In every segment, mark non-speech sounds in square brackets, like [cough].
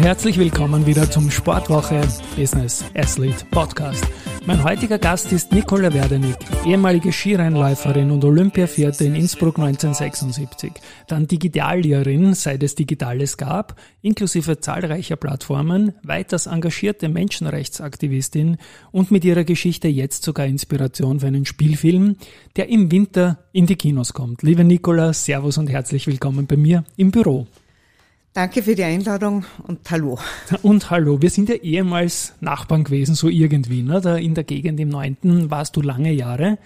Herzlich willkommen wieder zum Sportwoche Business Athlete Podcast. Mein heutiger Gast ist Nicola Werdenig, ehemalige Skirennläuferin und Olympiavierte in Innsbruck 1976, dann Digitallehrerin, seit es Digitales gab, inklusive zahlreicher Plattformen, weiters engagierte Menschenrechtsaktivistin und mit ihrer Geschichte jetzt sogar Inspiration für einen Spielfilm, der im Winter in die Kinos kommt. Liebe Nicola, Servus und herzlich willkommen bei mir im Büro. Danke für die Einladung und hallo. Und hallo. Wir sind ja ehemals Nachbarn gewesen, so irgendwie. Ne? Da in der Gegend im Neunten warst du lange Jahre.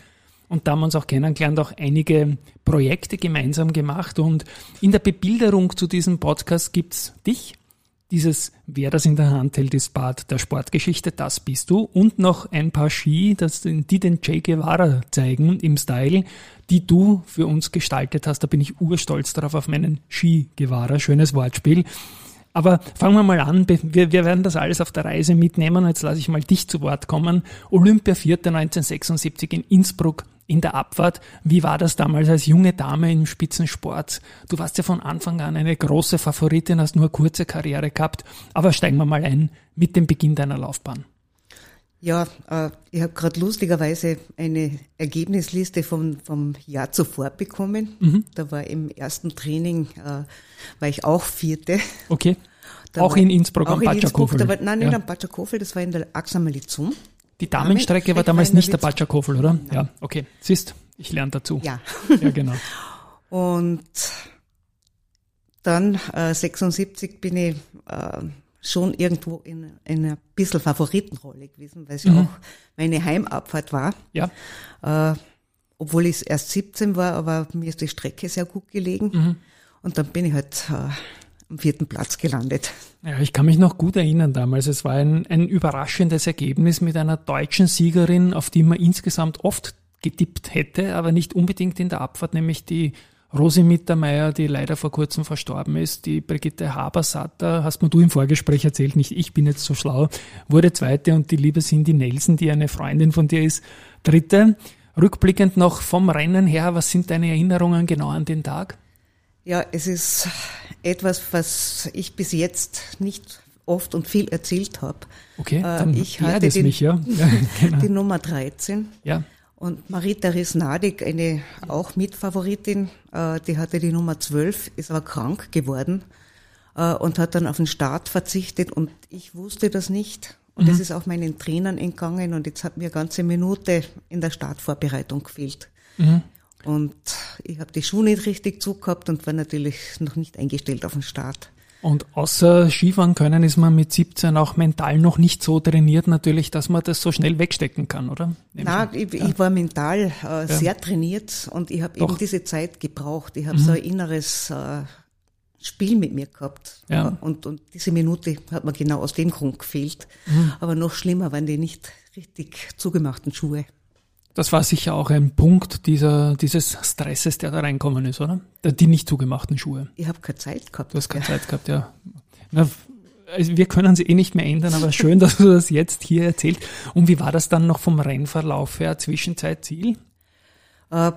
Und da haben wir uns auch kennengelernt, auch einige Projekte gemeinsam gemacht. Und in der Bebilderung zu diesem Podcast gibt's dich dieses Wer das in der Hand hält, ist Part der Sportgeschichte, das bist du. Und noch ein paar Ski, das, die den Che Guevara zeigen im Style, die du für uns gestaltet hast. Da bin ich urstolz darauf auf meinen Ski Guevara. Schönes Wortspiel. Aber fangen wir mal an. Wir, wir werden das alles auf der Reise mitnehmen. Jetzt lasse ich mal dich zu Wort kommen. Olympia 4. 1976 in Innsbruck in der Abfahrt. Wie war das damals als junge Dame im Spitzensport? Du warst ja von Anfang an eine große Favoritin, hast nur kurze Karriere gehabt. Aber steigen wir mal ein mit dem Beginn deiner Laufbahn. Ja, äh, ich habe gerade lustigerweise eine Ergebnisliste vom, vom Jahr zuvor bekommen. Mhm. Da war im ersten Training, äh, war ich auch Vierte. Okay. Da auch in Innsbruck auch am Innsbruck, da war, Nein, nicht ja. am Batschakofel, das war in der Axamalizum. Die Damenstrecke war damals nicht der Batschakofel, oder? Nein. Ja, okay. Siehst, ich lerne dazu. Ja. Ja, genau. [laughs] Und dann äh, 76 bin ich äh, schon irgendwo in, in einer bisschen Favoritenrolle gewesen, weil es mhm. ja auch meine Heimabfahrt war. Ja. Äh, obwohl ich erst 17 war, aber mir ist die Strecke sehr gut gelegen. Mhm. Und dann bin ich halt äh, am vierten Platz gelandet. Ja, ich kann mich noch gut erinnern damals. Es war ein, ein überraschendes Ergebnis mit einer deutschen Siegerin, auf die man insgesamt oft getippt hätte, aber nicht unbedingt in der Abfahrt, nämlich die Rosi Mittermeier, die leider vor kurzem verstorben ist, die Brigitte Habersatter, hast mir du im Vorgespräch erzählt, nicht ich bin jetzt so schlau, wurde zweite und die liebe Cindy Nelson, die eine Freundin von dir ist, dritte. Rückblickend noch vom Rennen her, was sind deine Erinnerungen genau an den Tag? Ja, es ist etwas, was ich bis jetzt nicht oft und viel erzählt habe. Okay, äh, dann ich hatte den, mich, ja. [laughs] ja genau. die Nummer 13. Ja. Und Marita Risnadik, eine auch Mitfavoritin, äh, die hatte die Nummer 12, ist aber krank geworden äh, und hat dann auf den Start verzichtet und ich wusste das nicht. Und mhm. ist auch meinen Trainern entgangen und jetzt hat mir eine ganze Minute in der Startvorbereitung gefehlt. Mhm. Und ich habe die Schuhe nicht richtig zugehabt und war natürlich noch nicht eingestellt auf den Start. Und außer Skifahren können ist man mit 17 auch mental noch nicht so trainiert natürlich, dass man das so schnell wegstecken kann, oder? Nein, ich, ja. ich, war mental äh, sehr ja. trainiert und ich habe eben diese Zeit gebraucht. Ich habe mhm. so ein inneres äh, Spiel mit mir gehabt. Ja. Und, und diese Minute hat mir genau aus dem Grund gefehlt. Mhm. Aber noch schlimmer waren die nicht richtig zugemachten Schuhe. Das war sicher auch ein Punkt dieser, dieses Stresses, der da reinkommen ist, oder? Die nicht zugemachten Schuhe. Ich habe keine Zeit gehabt. Du hast keine ja. Zeit gehabt, ja. Na, also wir können sie eh nicht mehr ändern, aber schön, [laughs] dass du das jetzt hier erzählt. Und wie war das dann noch vom Rennverlauf her, Zwischenzeitziel? Äh,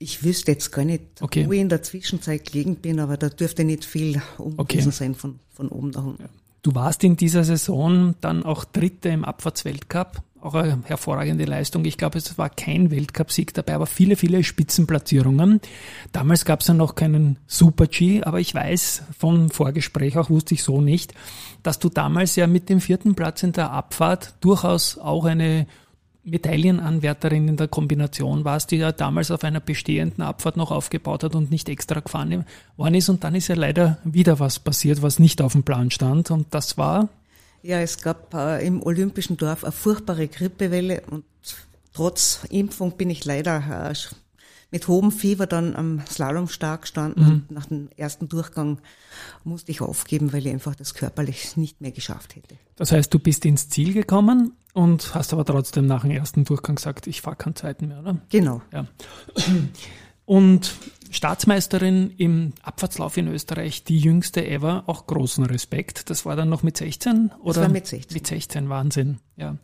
ich wüsste jetzt gar nicht, okay. wo ich in der Zwischenzeit gelegen bin, aber da dürfte nicht viel umgewesen okay. sein von, von oben nach unten. Du warst in dieser Saison dann auch Dritte im Abfahrtsweltcup auch eine hervorragende Leistung. Ich glaube, es war kein Weltcupsieg dabei, aber viele, viele Spitzenplatzierungen. Damals gab es ja noch keinen Super-G, aber ich weiß vom Vorgespräch, auch wusste ich so nicht, dass du damals ja mit dem vierten Platz in der Abfahrt durchaus auch eine Medaillenanwärterin in der Kombination warst, die ja damals auf einer bestehenden Abfahrt noch aufgebaut hat und nicht extra gefahren worden ist. Und dann ist ja leider wieder was passiert, was nicht auf dem Plan stand. Und das war ja, es gab äh, im Olympischen Dorf eine furchtbare Grippewelle und trotz Impfung bin ich leider äh, mit hohem Fieber dann am Slalomstag gestanden mhm. und nach dem ersten Durchgang musste ich aufgeben, weil ich einfach das körperlich nicht mehr geschafft hätte. Das heißt, du bist ins Ziel gekommen, und hast aber trotzdem nach dem ersten Durchgang gesagt, ich fahre keinen zweiten mehr, oder? Genau. Ja. Und Staatsmeisterin im Abfahrtslauf in Österreich, die jüngste ever, auch großen Respekt. Das war dann noch mit 16 oder? Das war mit 16. Mit 16, Wahnsinn, ja.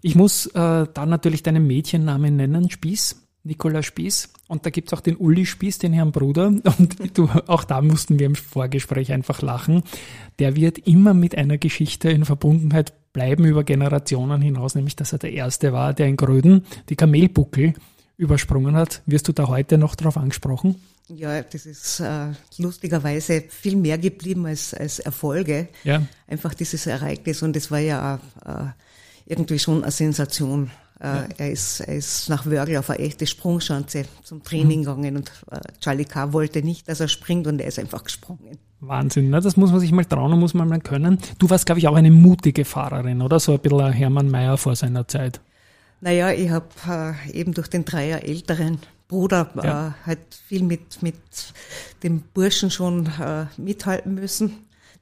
Ich muss äh, da natürlich deinen Mädchennamen nennen, Spieß. Nikola Spieß. Und da gibt's auch den Uli Spieß, den Herrn Bruder. [laughs] Und du, auch da mussten wir im Vorgespräch einfach lachen. Der wird immer mit einer Geschichte in Verbundenheit bleiben über Generationen hinaus, nämlich dass er der Erste war, der in Gröden die Kamelbuckel übersprungen hat. Wirst du da heute noch darauf angesprochen? Ja, das ist äh, lustigerweise viel mehr geblieben als, als Erfolge. Ja. Einfach dieses Ereignis und es war ja äh, irgendwie schon eine Sensation. Äh, ja. er, ist, er ist nach Wörgl auf eine echte Sprungschanze zum Training mhm. gegangen und äh, Charlie K. wollte nicht, dass er springt und er ist einfach gesprungen. Wahnsinn, ne? das muss man sich mal trauen und muss man mal können. Du warst, glaube ich, auch eine mutige Fahrerin, oder? So ein bisschen Hermann Mayer vor seiner Zeit. Naja, ich habe äh, eben durch den drei Jahre älteren Bruder ja. äh, halt viel mit, mit dem Burschen schon äh, mithalten müssen,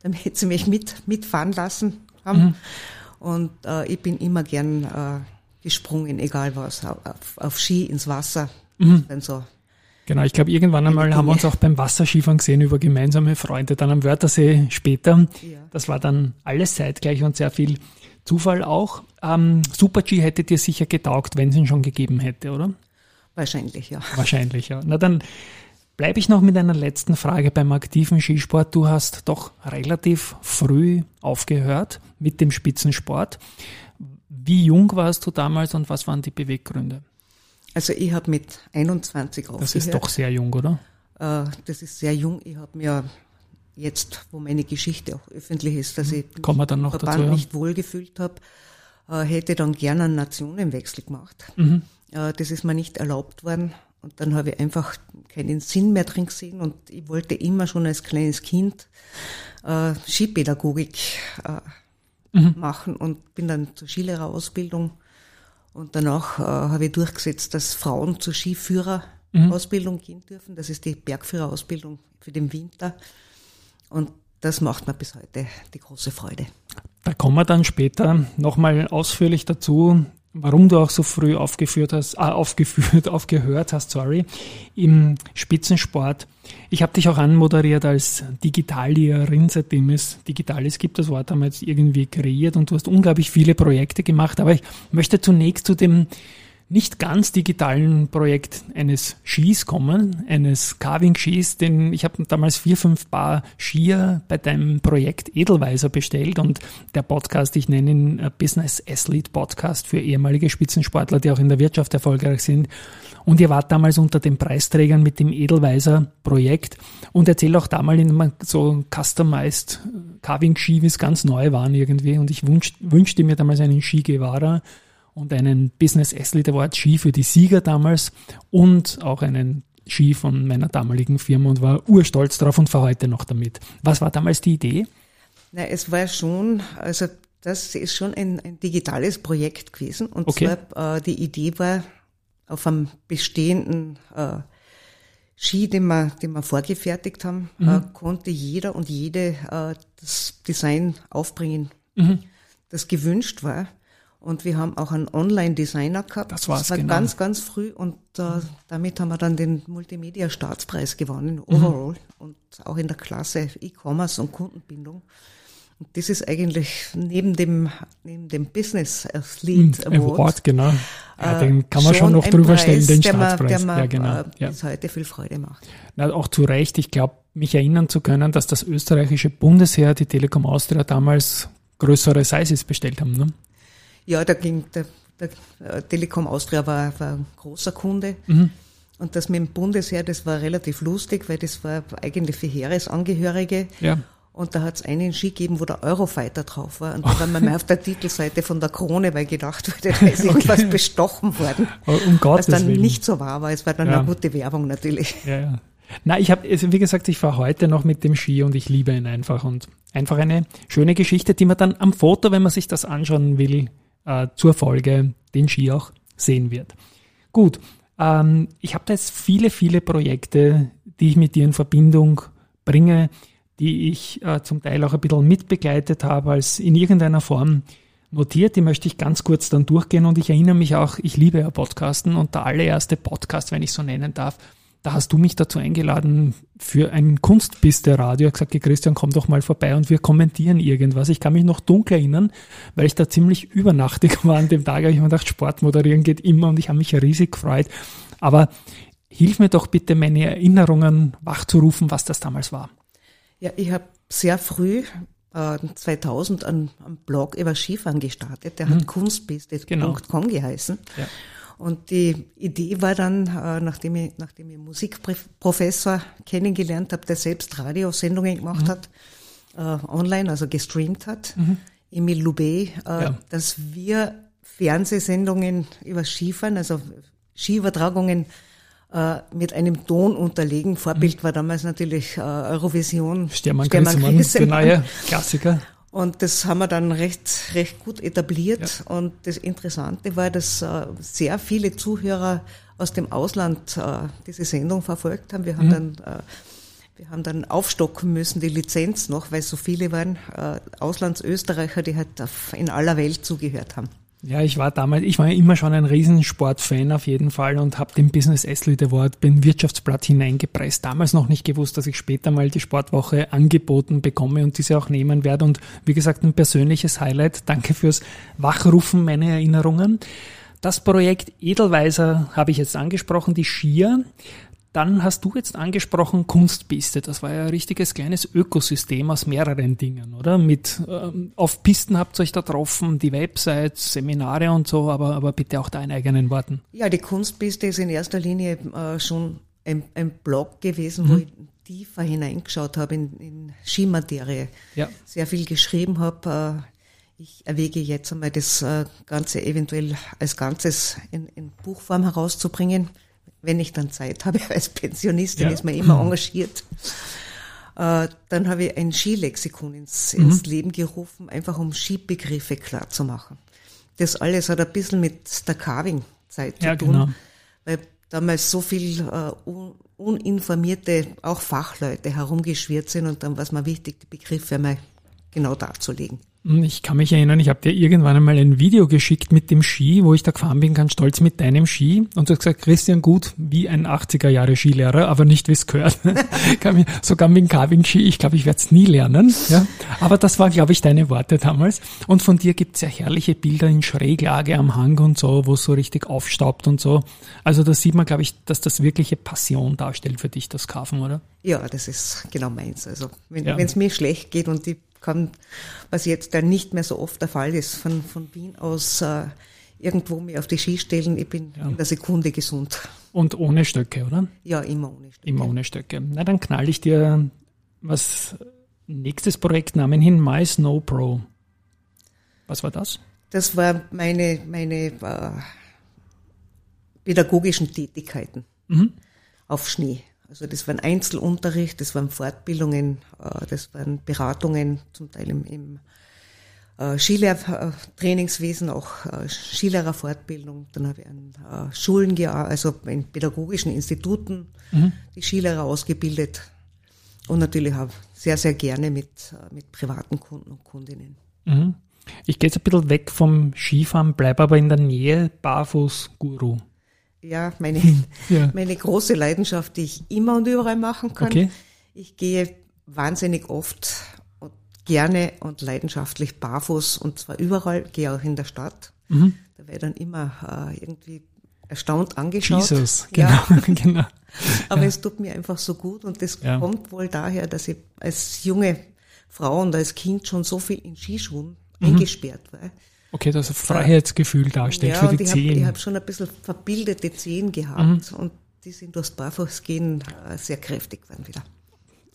damit sie mich mit, mitfahren lassen haben. Mhm. Und äh, ich bin immer gern äh, gesprungen, egal was, auf, auf Ski, ins Wasser. Mhm. so Genau, ich glaube, irgendwann einmal haben wir uns auch beim Wasserskifahren gesehen über gemeinsame Freunde, dann am Wörthersee später. Ja. Das war dann alles zeitgleich und sehr viel Zufall auch. Ähm, Super-G hätte dir sicher getaugt, wenn es ihn schon gegeben hätte, oder? Wahrscheinlich, ja. Wahrscheinlich, ja. Na dann bleibe ich noch mit einer letzten Frage beim aktiven Skisport. Du hast doch relativ früh aufgehört mit dem Spitzensport. Wie jung warst du damals und was waren die Beweggründe? Also ich habe mit 21 aufgehört. Das ist doch sehr jung, oder? Äh, das ist sehr jung. Ich habe mir jetzt, wo meine Geschichte auch öffentlich ist, dass mhm. ich Kommen wir dann noch Verband dazu, ja. nicht wohlgefühlt habe, äh, hätte dann gerne einen Nationenwechsel gemacht. Mhm. Äh, das ist mir nicht erlaubt worden. Und dann habe ich einfach keinen Sinn mehr drin gesehen und ich wollte immer schon als kleines Kind äh, Skipädagogik äh, mhm. machen und bin dann zur Skilehrerausbildung und danach äh, habe ich durchgesetzt, dass Frauen zur Skiführerausbildung mhm. gehen dürfen. Das ist die Bergführerausbildung für den Winter. Und das macht mir bis heute die große Freude. Da kommen wir dann später nochmal ausführlich dazu, warum du auch so früh aufgeführt hast, äh, aufgeführt, [laughs] aufgehört hast, sorry, im Spitzensport. Ich habe dich auch anmoderiert als Digitallehrerin, seitdem es Digitales gibt. Das Wort haben wir jetzt irgendwie kreiert und du hast unglaublich viele Projekte gemacht. Aber ich möchte zunächst zu dem nicht ganz digitalen Projekt eines Skis kommen, eines Carving-Skis, denn ich habe damals vier, fünf Paar Skier bei deinem Projekt Edelweiser bestellt und der Podcast, ich nenne ihn Business Athlete Podcast für ehemalige Spitzensportler, die auch in der Wirtschaft erfolgreich sind. Und ihr wart damals unter den Preisträgern mit dem Edelweiser Projekt und erzähl auch damals in so customized Carving-Ski, wie es ganz neu waren irgendwie und ich wünsch, wünschte mir damals einen Skigewahrer und einen Business Athlete Award Ski für die Sieger damals und auch einen Ski von meiner damaligen Firma und war urstolz drauf und fahre heute noch damit. Was war damals die Idee? Na, es war schon, also das ist schon ein, ein digitales Projekt gewesen und okay. zwar äh, die Idee war auf einem bestehenden äh, Ski, den wir, den wir vorgefertigt haben, mhm. äh, konnte jeder und jede äh, das Design aufbringen, mhm. das gewünscht war. Und wir haben auch einen Online-Designer gehabt. Das, war's, das war genau. ganz, ganz früh und äh, damit haben wir dann den Multimedia-Staatspreis gewonnen, overall mhm. und auch in der Klasse E-Commerce und Kundenbindung. Und das ist eigentlich neben dem, neben dem Business Lead hm, Award. Award genau. Ja, den äh, kann man schon, schon noch drüber Preis, stellen, den Staatspreis. Der, der ja, genau. Äh, ja. bis heute viel Freude macht. Na, auch zu Recht. Ich glaube, mich erinnern zu können, dass das österreichische Bundesheer, die Telekom Austria damals größere Sizes bestellt haben. Ne? Ja, da ging der, der äh, Telekom Austria war, war ein großer Kunde. Mhm. Und das mit dem Bundesheer, das war relativ lustig, weil das war eigentlich für Heeresangehörige. Ja. Und da hat es einen Ski gegeben, wo der Eurofighter drauf war. Und da waren wir mal auf der Titelseite von der Krone, weil gedacht wurde, da ist [laughs] irgendwas okay. bestochen worden. Um Gottes Was dann Willen. nicht so war, aber es war dann ja. eine gute Werbung natürlich. Ja, ja. Na, ich habe, wie gesagt, ich fahre heute noch mit dem Ski und ich liebe ihn einfach. Und einfach eine schöne Geschichte, die man dann am Foto, wenn man sich das anschauen will, äh, zur Folge den Ski auch sehen wird. Gut, ähm, ich habe da jetzt viele, viele Projekte, die ich mit dir in Verbindung bringe, die ich äh, zum Teil auch ein bisschen mitbegleitet habe, als in irgendeiner Form notiert, die möchte ich ganz kurz dann durchgehen und ich erinnere mich auch, ich liebe ja Podcasten und der allererste Podcast, wenn ich so nennen darf, da hast du mich dazu eingeladen für ein Kunstpiste-Radio. Ich gesagt, Christian, komm doch mal vorbei und wir kommentieren irgendwas. Ich kann mich noch dunkel erinnern, weil ich da ziemlich übernachtig [laughs] war an dem Tag. habe ich mir gedacht, Sport moderieren geht immer und ich habe mich riesig gefreut. Aber hilf mir doch bitte, meine Erinnerungen wachzurufen, was das damals war. Ja, ich habe sehr früh 2000 äh, einen, einen Blog über Skifahren gestartet. Der hat mhm. kunstpiste.com genau. geheißen. Ja. Und die Idee war dann, äh, nachdem ich, nachdem ich Musikprofessor kennengelernt habe, der selbst Radiosendungen gemacht mhm. hat, äh, online, also gestreamt hat, mhm. Emil Loubet, äh, ja. dass wir Fernsehsendungen über Skifahren, also Skiübertragungen äh, mit einem Ton unterlegen. Vorbild mhm. war damals natürlich äh, Eurovision. Stermann, Stermann Grissemann, genau, Klassiker. Und das haben wir dann recht, recht gut etabliert. Ja. Und das Interessante war, dass äh, sehr viele Zuhörer aus dem Ausland äh, diese Sendung verfolgt haben. Wir haben mhm. dann äh, wir haben dann aufstocken müssen, die Lizenz noch, weil so viele waren, äh, Auslandsösterreicher, die halt in aller Welt zugehört haben. Ja, ich war damals, ich war immer schon ein Riesensportfan auf jeden Fall und habe den Business Athlete Award beim Wirtschaftsblatt hineingepresst. Damals noch nicht gewusst, dass ich später mal die Sportwoche angeboten bekomme und diese auch nehmen werde. Und wie gesagt, ein persönliches Highlight. Danke fürs Wachrufen meiner Erinnerungen. Das Projekt Edelweiser habe ich jetzt angesprochen, die Skier. Dann hast du jetzt angesprochen Kunstpiste. Das war ja ein richtiges kleines Ökosystem aus mehreren Dingen, oder? Mit ähm, auf Pisten habt ihr euch da getroffen, die Websites, Seminare und so, aber, aber bitte auch deinen eigenen Worten. Ja, die Kunstpiste ist in erster Linie äh, schon ein, ein, Blog gewesen, mhm. wo ich tiefer hineingeschaut habe in, in Skimaterie. Ja. Sehr viel geschrieben habe. Äh, ich erwäge jetzt einmal das äh, Ganze eventuell als Ganzes in, in Buchform herauszubringen wenn ich dann Zeit habe, [laughs] als Pensionistin ja. ist man immer engagiert. Äh, dann habe ich ein Skilexikon ins, mhm. ins Leben gerufen, einfach um Skibegriffe klar zu machen. Das alles hat ein bisschen mit der Carving-Zeit ja, zu tun, genau. weil damals so viel uh, uninformierte, auch Fachleute herumgeschwirrt sind und dann war es mir wichtig, die Begriffe einmal genau darzulegen. Ich kann mich erinnern, ich habe dir irgendwann einmal ein Video geschickt mit dem Ski, wo ich da gefahren bin, ganz stolz mit deinem Ski. Und du hast gesagt, Christian, gut, wie ein 80er Jahre Skilehrer, aber nicht wie es gehört. [laughs] Sogar mit dem Carving-Ski, ich glaube, ich werde es nie lernen. Ja? Aber das waren, glaube ich, deine Worte damals. Und von dir gibt's ja herrliche Bilder in Schräglage am Hang und so, wo es so richtig aufstaubt und so. Also da sieht man, glaube ich, dass das wirkliche Passion darstellt für dich, das Carven, oder? Ja, das ist genau meins. Also wenn es ja. mir schlecht geht und die kann, was jetzt dann nicht mehr so oft der Fall ist, von, von Wien aus äh, irgendwo mir auf die Ski stellen, ich bin ja. in der Sekunde gesund. Und ohne Stöcke, oder? Ja, immer ohne Stöcke. Immer ohne Stöcke. Na, dann knall ich dir was nächstes Projektnamen hin, My Snow Pro. Was war das? Das war meine, meine äh, pädagogischen Tätigkeiten mhm. auf Schnee. Also das waren Einzelunterricht, das waren Fortbildungen, äh, das waren Beratungen, zum Teil im, im äh, Skilehrtrainingswesen, auch äh, Skilehrerfortbildung. Dann habe ich an Schulen also in pädagogischen Instituten mhm. die Skilehrer ausgebildet und natürlich auch sehr, sehr gerne mit, mit privaten Kunden und Kundinnen. Mhm. Ich gehe jetzt ein bisschen weg vom Skifahren, bleibe aber in der Nähe Barfuß-Guru ja, meine, [laughs] ja. meine große Leidenschaft, die ich immer und überall machen kann. Okay. Ich gehe wahnsinnig oft und gerne und leidenschaftlich barfuß und zwar überall, gehe auch in der Stadt. Mhm. Da werde ich dann immer äh, irgendwie erstaunt angeschaut. Jesus, genau, ja. [laughs] genau. Aber ja. es tut mir einfach so gut und das ja. kommt wohl daher, dass ich als junge Frau und als Kind schon so viel in Skischuhen mhm. eingesperrt war Okay, das Freiheitsgefühl darstellt ja, für die Zehen. Hab, ich habe schon ein bisschen verbildete Zehen gehabt mhm. und die sind durchs Barfußgehen äh, sehr kräftig geworden wieder.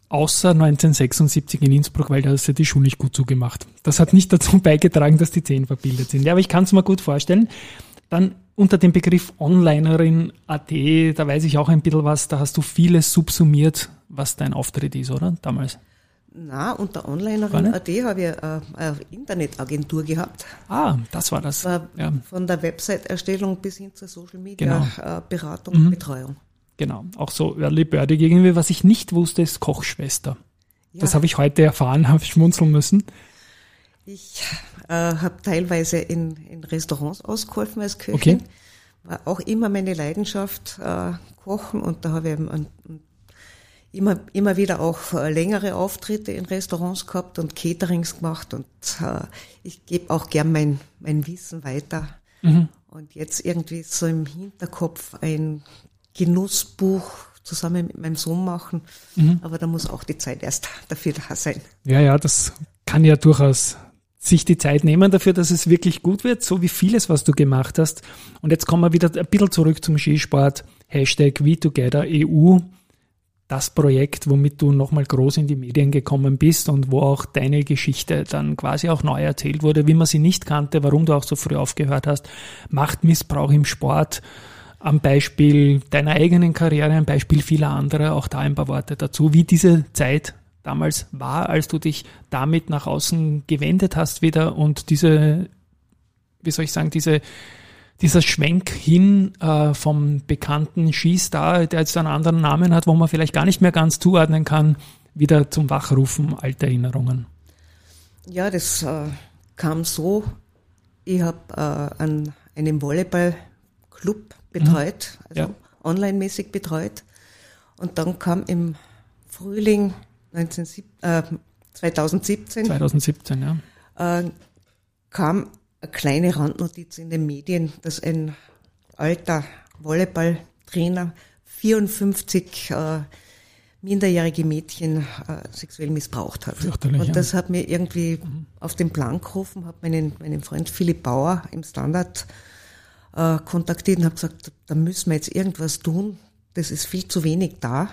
Außer 1976 in Innsbruck, weil da ist ja die Schuhe nicht gut zugemacht. Das hat nicht dazu [laughs] beigetragen, dass die Zehen verbildet sind. Ja, aber ich kann es mir gut vorstellen. Dann unter dem Begriff Onlinerin AT, da weiß ich auch ein bisschen was, da hast du vieles subsumiert, was dein Auftritt ist, oder? Damals. Na, unter Onlinerin.at habe ich eine, eine Internetagentur gehabt. Ah, das war das. War ja. Von der Website-Erstellung bis hin zur Social Media genau. Äh, Beratung mhm. und Betreuung. Genau, auch so Early Birdie irgendwie. Was ich nicht wusste, ist Kochschwester. Ja. Das habe ich heute erfahren, [laughs] habe ich schmunzeln müssen. Ich äh, habe teilweise in, in Restaurants ausgeholfen als Köchin. Okay. War auch immer meine Leidenschaft, äh, Kochen. Und da habe ich ein, ein, immer, immer wieder auch äh, längere Auftritte in Restaurants gehabt und Caterings gemacht. Und äh, ich gebe auch gern mein, mein Wissen weiter. Mhm. Und jetzt irgendwie so im Hinterkopf ein Genussbuch zusammen mit meinem Sohn machen. Mhm. Aber da muss auch die Zeit erst [laughs] dafür da sein. Ja, ja, das kann ja durchaus sich die Zeit nehmen dafür, dass es wirklich gut wird, so wie vieles, was du gemacht hast. Und jetzt kommen wir wieder ein bisschen zurück zum Skisport. Hashtag WeTogetherEU. Das Projekt, womit du nochmal groß in die Medien gekommen bist und wo auch deine Geschichte dann quasi auch neu erzählt wurde, wie man sie nicht kannte, warum du auch so früh aufgehört hast. Machtmissbrauch im Sport am Beispiel deiner eigenen Karriere, am Beispiel vieler anderer, auch da ein paar Worte dazu, wie diese Zeit damals war, als du dich damit nach außen gewendet hast wieder und diese, wie soll ich sagen, diese, dieser Schwenk hin äh, vom bekannten Skistar, der jetzt einen anderen Namen hat, wo man vielleicht gar nicht mehr ganz zuordnen kann, wieder zum Wachrufen alter Erinnerungen. Ja, das äh, kam so. Ich habe äh, an einem Volleyballclub betreut, mhm. also ja. online-mäßig betreut. Und dann kam im Frühling 19, äh, 2017, 2017 ja. äh, kam eine kleine Randnotiz in den Medien, dass ein alter Volleyballtrainer 54 äh, minderjährige Mädchen äh, sexuell missbraucht hat. Und das hat mir irgendwie mhm. auf den Plan gerufen, habe meinen, meinen Freund Philipp Bauer im Standard äh, kontaktiert und habe gesagt, da müssen wir jetzt irgendwas tun. Das ist viel zu wenig da.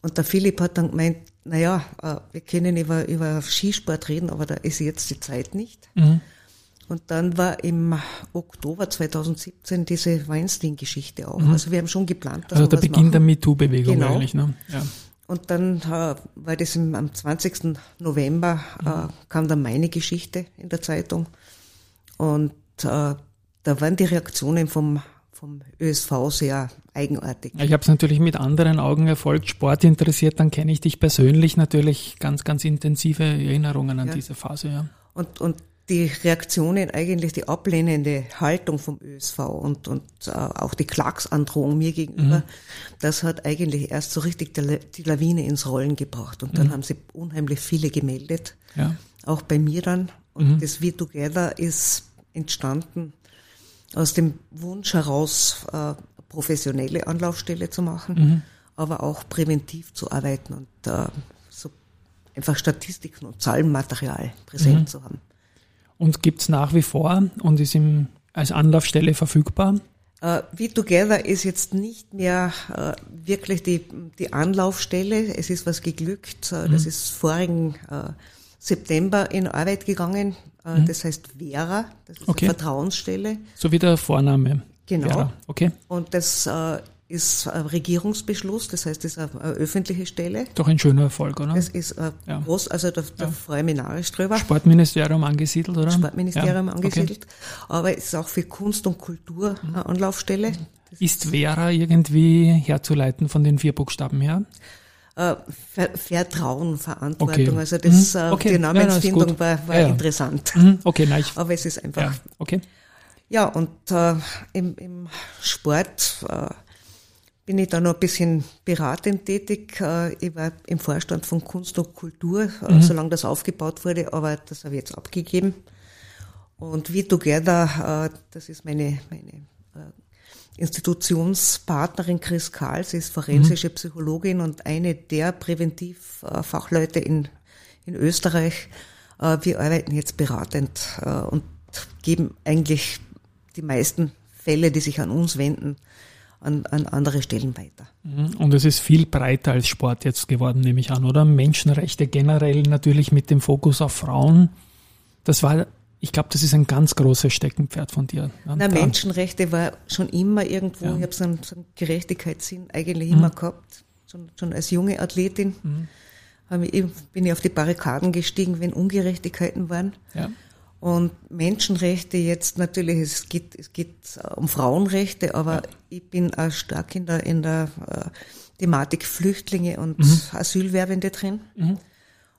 Und der Philipp hat dann gemeint, naja, äh, wir können über, über Skisport reden, aber da ist jetzt die Zeit nicht. Mhm. Und dann war im Oktober 2017 diese Weinstein-Geschichte auch. Mhm. Also wir haben schon geplant, dass Also der Beginn machen. der MeToo-Bewegung genau. eigentlich, ne? Ja. Und dann äh, war das im, am 20. November, äh, mhm. kam dann meine Geschichte in der Zeitung. Und äh, da waren die Reaktionen vom, vom ÖSV sehr eigenartig. Ich habe es natürlich mit anderen Augen erfolgt. Sport interessiert, dann kenne ich dich persönlich natürlich ganz, ganz intensive Erinnerungen an ja. diese Phase. Ja. Und, und die Reaktionen, eigentlich die ablehnende Haltung vom ÖSV und, und äh, auch die Klagsandrohung mir gegenüber, mhm. das hat eigentlich erst so richtig die, die Lawine ins Rollen gebracht. Und dann mhm. haben sie unheimlich viele gemeldet, ja. auch bei mir dann. Und mhm. das We Together ist entstanden aus dem Wunsch heraus, äh, professionelle Anlaufstelle zu machen, mhm. aber auch präventiv zu arbeiten und äh, so einfach Statistiken und Zahlenmaterial präsent mhm. zu haben. Und gibt es nach wie vor und ist im, als Anlaufstelle verfügbar? Uh, We Together ist jetzt nicht mehr uh, wirklich die, die Anlaufstelle. Es ist was geglückt. Uh, mhm. Das ist vorigen September in Arbeit gegangen. Äh, mhm. Das heißt Vera, das ist okay. eine Vertrauensstelle. So wie der Vorname. Genau. Vera. Okay. Und das äh, ist ein Regierungsbeschluss, das heißt, es ist eine, öffentliche Stelle. Doch ein schöner Erfolg, oder? Das ist äh, ja. groß, also da, da ja. freue ich mich narrisch drüber. Sportministerium angesiedelt, oder? Sportministerium ja. angesiedelt. Okay. Aber es ist auch für Kunst und Kultur eine Anlaufstelle. Das ist Vera irgendwie herzuleiten von den vier Buchstaben her? äh, Vertrauen, Verantwortung. Okay. Also das, mhm. Äh, okay. die Namensfindung ja, war, war ja, ja. interessant. Mhm. Okay, nein, ich, Aber es ist einfach. Ja, okay. Ja, und äh, im, im Sport äh, bin ich da noch ein bisschen beratend tätig. Äh, ich war im Vorstand von Kunst und Kultur, äh, mhm. solange das aufgebaut wurde, aber das habe ich jetzt abgegeben. Und We Together, äh, das ist meine, meine Institutionspartnerin Chris Karl, sie ist forensische mhm. Psychologin und eine der Präventivfachleute in, in Österreich. Wir arbeiten jetzt beratend und geben eigentlich die meisten Fälle, die sich an uns wenden, an, an andere Stellen weiter. Mhm. Und es ist viel breiter als Sport jetzt geworden, nehme ich an, oder? Menschenrechte generell natürlich mit dem Fokus auf Frauen. Das war ich glaube, das ist ein ganz großes Steckenpferd von dir. Na, Menschenrechte war schon immer irgendwo, ja. ich habe so einen, so einen Gerechtigkeitssinn eigentlich mhm. immer gehabt, schon, schon, als junge Athletin. Mhm. Ich, bin ich auf die Barrikaden gestiegen, wenn Ungerechtigkeiten waren. Ja. Und Menschenrechte jetzt natürlich, es geht, es geht um Frauenrechte, aber ja. ich bin auch stark in der, in der äh, Thematik Flüchtlinge und mhm. Asylwerbende drin. Mhm.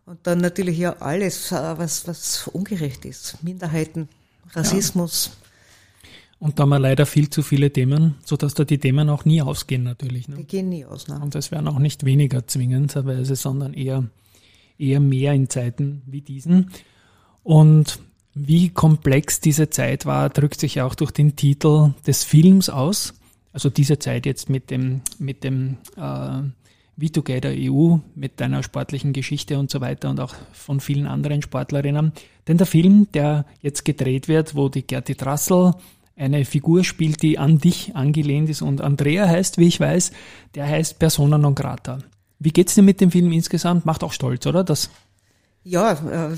Und dann natürlich ja alles, äh, was, was ungerecht ist. Minderheiten, Rassismus. Ja. Und da haben wir leider viel zu viele Themen, sodass da die Themen auch nie ausgehen natürlich. Ne? Die gehen nie aus. Ne? Und es werden auch nicht weniger zwingenderweise, sondern eher, eher mehr in Zeiten wie diesen. Und wie komplex diese Zeit war, drückt sich auch durch den Titel des Films aus. Also diese Zeit jetzt mit dem, mit dem äh, V2Gator EU, mit deiner sportlichen Geschichte und so weiter und auch von vielen anderen Sportlerinnen. Denn der Film, der jetzt gedreht wird, wo die Gerti Drassel eine Figur spielt, die an dich angelehnt ist und Andrea heißt, wie ich weiß, der heißt Persona non grata. Wie geht's dir mit dem Film insgesamt? Macht auch stolz, oder? Das ja, äh,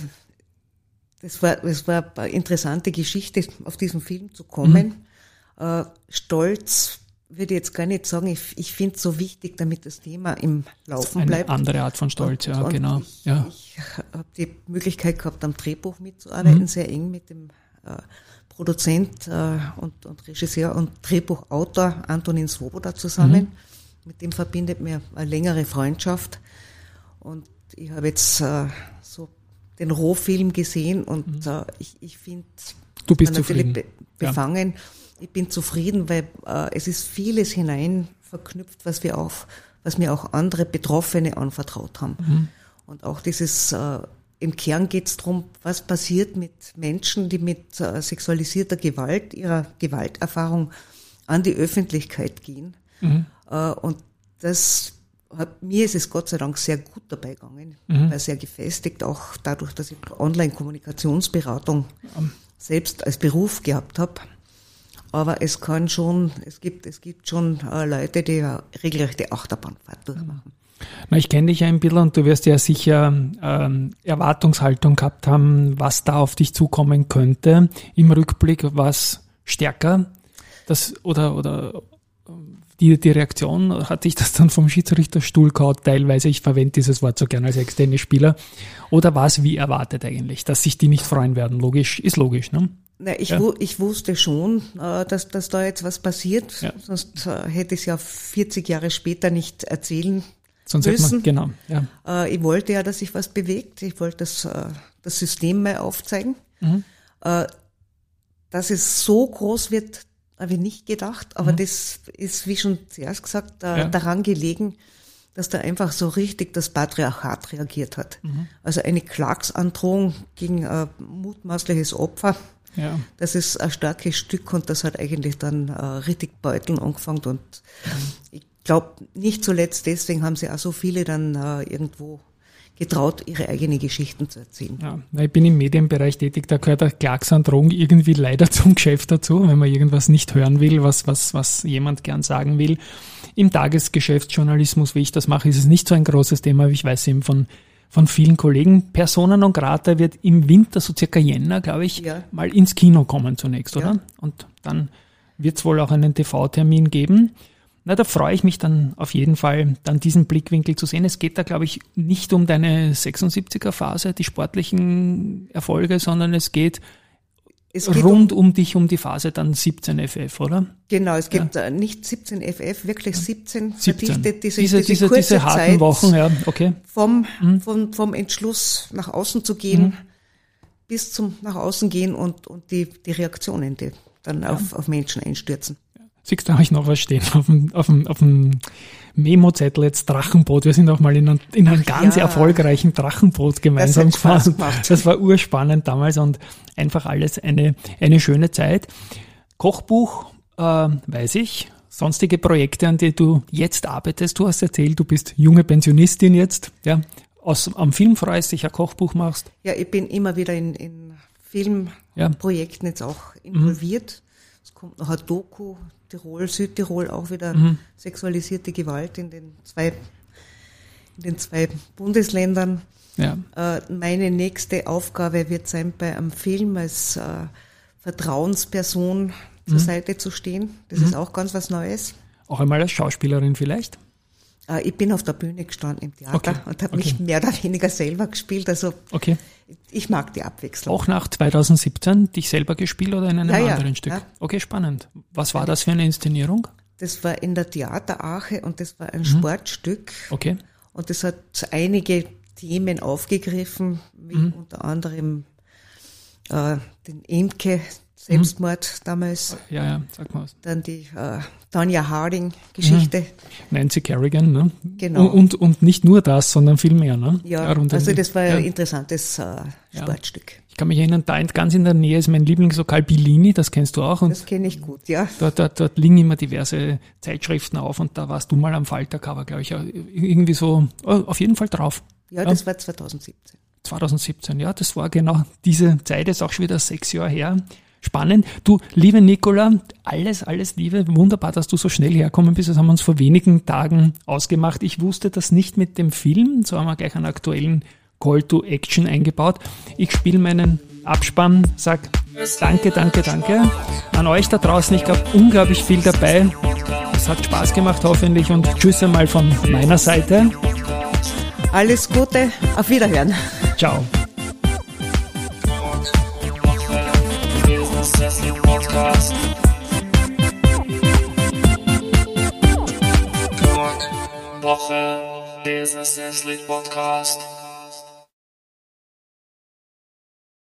das war, das war eine interessante Geschichte, auf diesen Film zu kommen. Mhm. Äh, stolz würde ich jetzt gar nicht sagen. Ich, ich finde es so wichtig, damit das Thema im Laufen eine bleibt. Eine andere Art von Stolz, und, ja, und genau. Ich, ja. ich habe die Möglichkeit gehabt, am Drehbuch mitzuarbeiten, mhm. sehr eng mit dem äh, Produzent äh, und, und, Regisseur und Drehbuchautor Antonin Svoboda zusammen. Mhm. Mit dem verbindet mir eine längere Freundschaft. Und ich habe jetzt äh, den Rohfilm gesehen und mhm. äh, ich, ich finde du bist natürlich be befangen. Ja. Ich bin zufrieden, weil äh, es ist vieles hinein verknüpft, was wir auch, was mir auch andere Betroffene anvertraut haben. Mhm. Und auch dieses äh, im Kern geht es darum, was passiert mit Menschen, die mit äh, sexualisierter Gewalt, ihrer Gewalterfahrung an die Öffentlichkeit gehen. Mhm. Äh, und das hat, mir ist es Gott sei Dank sehr gut dabei gegangen, mhm. weil sehr gefestigt, auch dadurch, dass ich Online-Kommunikationsberatung mhm. selbst als Beruf gehabt habe. Aber es kann schon, es gibt, es gibt schon äh, Leute, die ja regelrechte Achterbahnfahrt durchmachen. Na, ich kenne dich ja ein bisschen und du wirst ja sicher ähm, Erwartungshaltung gehabt haben, was da auf dich zukommen könnte. Im Rückblick was stärker, das oder oder die, die Reaktion, hat sich das dann vom Schiedsrichterstuhl gehauen, teilweise, ich verwende dieses Wort so gerne als externe Spieler, oder war es wie erwartet eigentlich, dass sich die nicht freuen werden? Logisch, ist logisch, ne? Na, ich, ja. ich wusste schon, äh, dass, dass da jetzt was passiert, ja. sonst äh, hätte ich es ja 40 Jahre später nicht erzählen Sonst müssen. Man, genau, ja. Äh, ich wollte ja, dass sich was bewegt. Ich wollte das, das System mal aufzeigen. Mhm. Dass es so groß wird, habe ich nicht gedacht. Aber mhm. das ist, wie schon zuerst gesagt, ja. daran gelegen, dass da einfach so richtig das Patriarchat reagiert hat. Mhm. Also eine Klagsandrohung gegen ein mutmaßliches Opfer. Ja. Das ist ein starkes Stück und das hat eigentlich dann äh, richtig beuteln angefangen und mhm. ich glaube, nicht zuletzt deswegen haben sie auch so viele dann äh, irgendwo getraut, ihre eigenen Geschichten zu erzählen. Ja, ich bin im Medienbereich tätig, da gehört der Klagsandrohung irgendwie leider [laughs] zum Geschäft dazu, wenn man irgendwas nicht hören will, was, was, was jemand gern sagen will. Im Tagesgeschäftsjournalismus, wie ich das mache, ist es nicht so ein großes Thema, wie ich weiß eben von, von vielen Kollegen. Persona non grata wird im Winter, so circa Jänner, glaube ich, ja. mal ins Kino kommen zunächst, oder? Ja. Und dann wird es wohl auch einen TV-Termin geben. Na, da freue ich mich dann auf jeden Fall, dann diesen Blickwinkel zu sehen. Es geht da, glaube ich, nicht um deine 76er-Phase, die sportlichen Erfolge, sondern es geht, es geht rund um, um, dich um die Phase dann 17 FF, oder? Genau, es gibt ja. Äh, nicht 17 FF, wirklich 17, 17. verdichtet diese, diese, diese, kurze diese harten Zeit Wochen, ja, okay. Vom, mhm. vom, vom Entschluss nach außen zu gehen, mhm. bis zum nach außen gehen und, und die, die Reaktionen, die dann ja. auf, auf Menschen einstürzen. Siehst du, habe ich noch was stehen auf dem, auf dem, auf dem Memo-Zettel jetzt Drachenboot. Wir sind auch mal in, ein, in einem ganz ja. erfolgreichen Drachenboot gemeinsam gefahren. Das war urspannend damals und einfach alles eine, eine schöne Zeit. Kochbuch, äh, weiß ich. Sonstige Projekte, an die du jetzt arbeitest. Du hast erzählt, du bist junge Pensionistin jetzt, ja. Aus, am Film freust dich, ein Kochbuch machst. Ja, ich bin immer wieder in, in Filmprojekten ja. jetzt auch involviert. Mhm. Es kommt noch ein Doku Tirol, Südtirol auch wieder mhm. sexualisierte Gewalt in den zwei, in den zwei Bundesländern. Ja. Äh, meine nächste Aufgabe wird sein, bei einem Film als äh, Vertrauensperson mhm. zur Seite zu stehen. Das mhm. ist auch ganz was Neues. Auch einmal als Schauspielerin vielleicht? Äh, ich bin auf der Bühne gestanden im Theater okay. und habe okay. mich mehr oder weniger selber gespielt. Also okay. ich mag die Abwechslung. Auch nach 2017 dich selber gespielt oder in einem ja, anderen ja, Stück? Ja. Okay, spannend. Was war das für eine Inszenierung? Das war in der Theater Ache und das war ein mhm. Sportstück. Okay. Und das hat einige Themen aufgegriffen, wie mhm. unter anderem äh, den Emke Selbstmord mhm. damals. Ja, ja, sag mal was. Dann die äh, Tanya Harding-Geschichte. Mhm. Nancy Kerrigan, ne? Genau. Und, und nicht nur das, sondern viel mehr, ne? Ja, also das war ja. ein interessantes äh, Sportstück. Ich kann mich erinnern, da ganz in der Nähe ist mein Lieblingslokal Billini, das kennst du auch. Und das kenne ich gut, ja. Dort, dort, dort liegen immer diverse Zeitschriften auf und da warst du mal am Faltercover, glaube ich, irgendwie so, oh, auf jeden Fall drauf. Ja, das ja. war 2017. 2017, ja, das war genau diese Zeit, ist auch schon wieder sechs Jahre her. Spannend. Du, liebe Nicola, alles, alles Liebe. Wunderbar, dass du so schnell herkommen bist. Das haben wir uns vor wenigen Tagen ausgemacht. Ich wusste das nicht mit dem Film. So haben wir gleich einen aktuellen Call to Action eingebaut. Ich spiele meinen Abspann, sag danke, danke, danke an euch da draußen. Ich glaube, unglaublich viel dabei. Es hat Spaß gemacht, hoffentlich. Und tschüss einmal von meiner Seite. Alles Gute, auf Wiederhören. Ciao. Podcast. Woche, Business Podcast.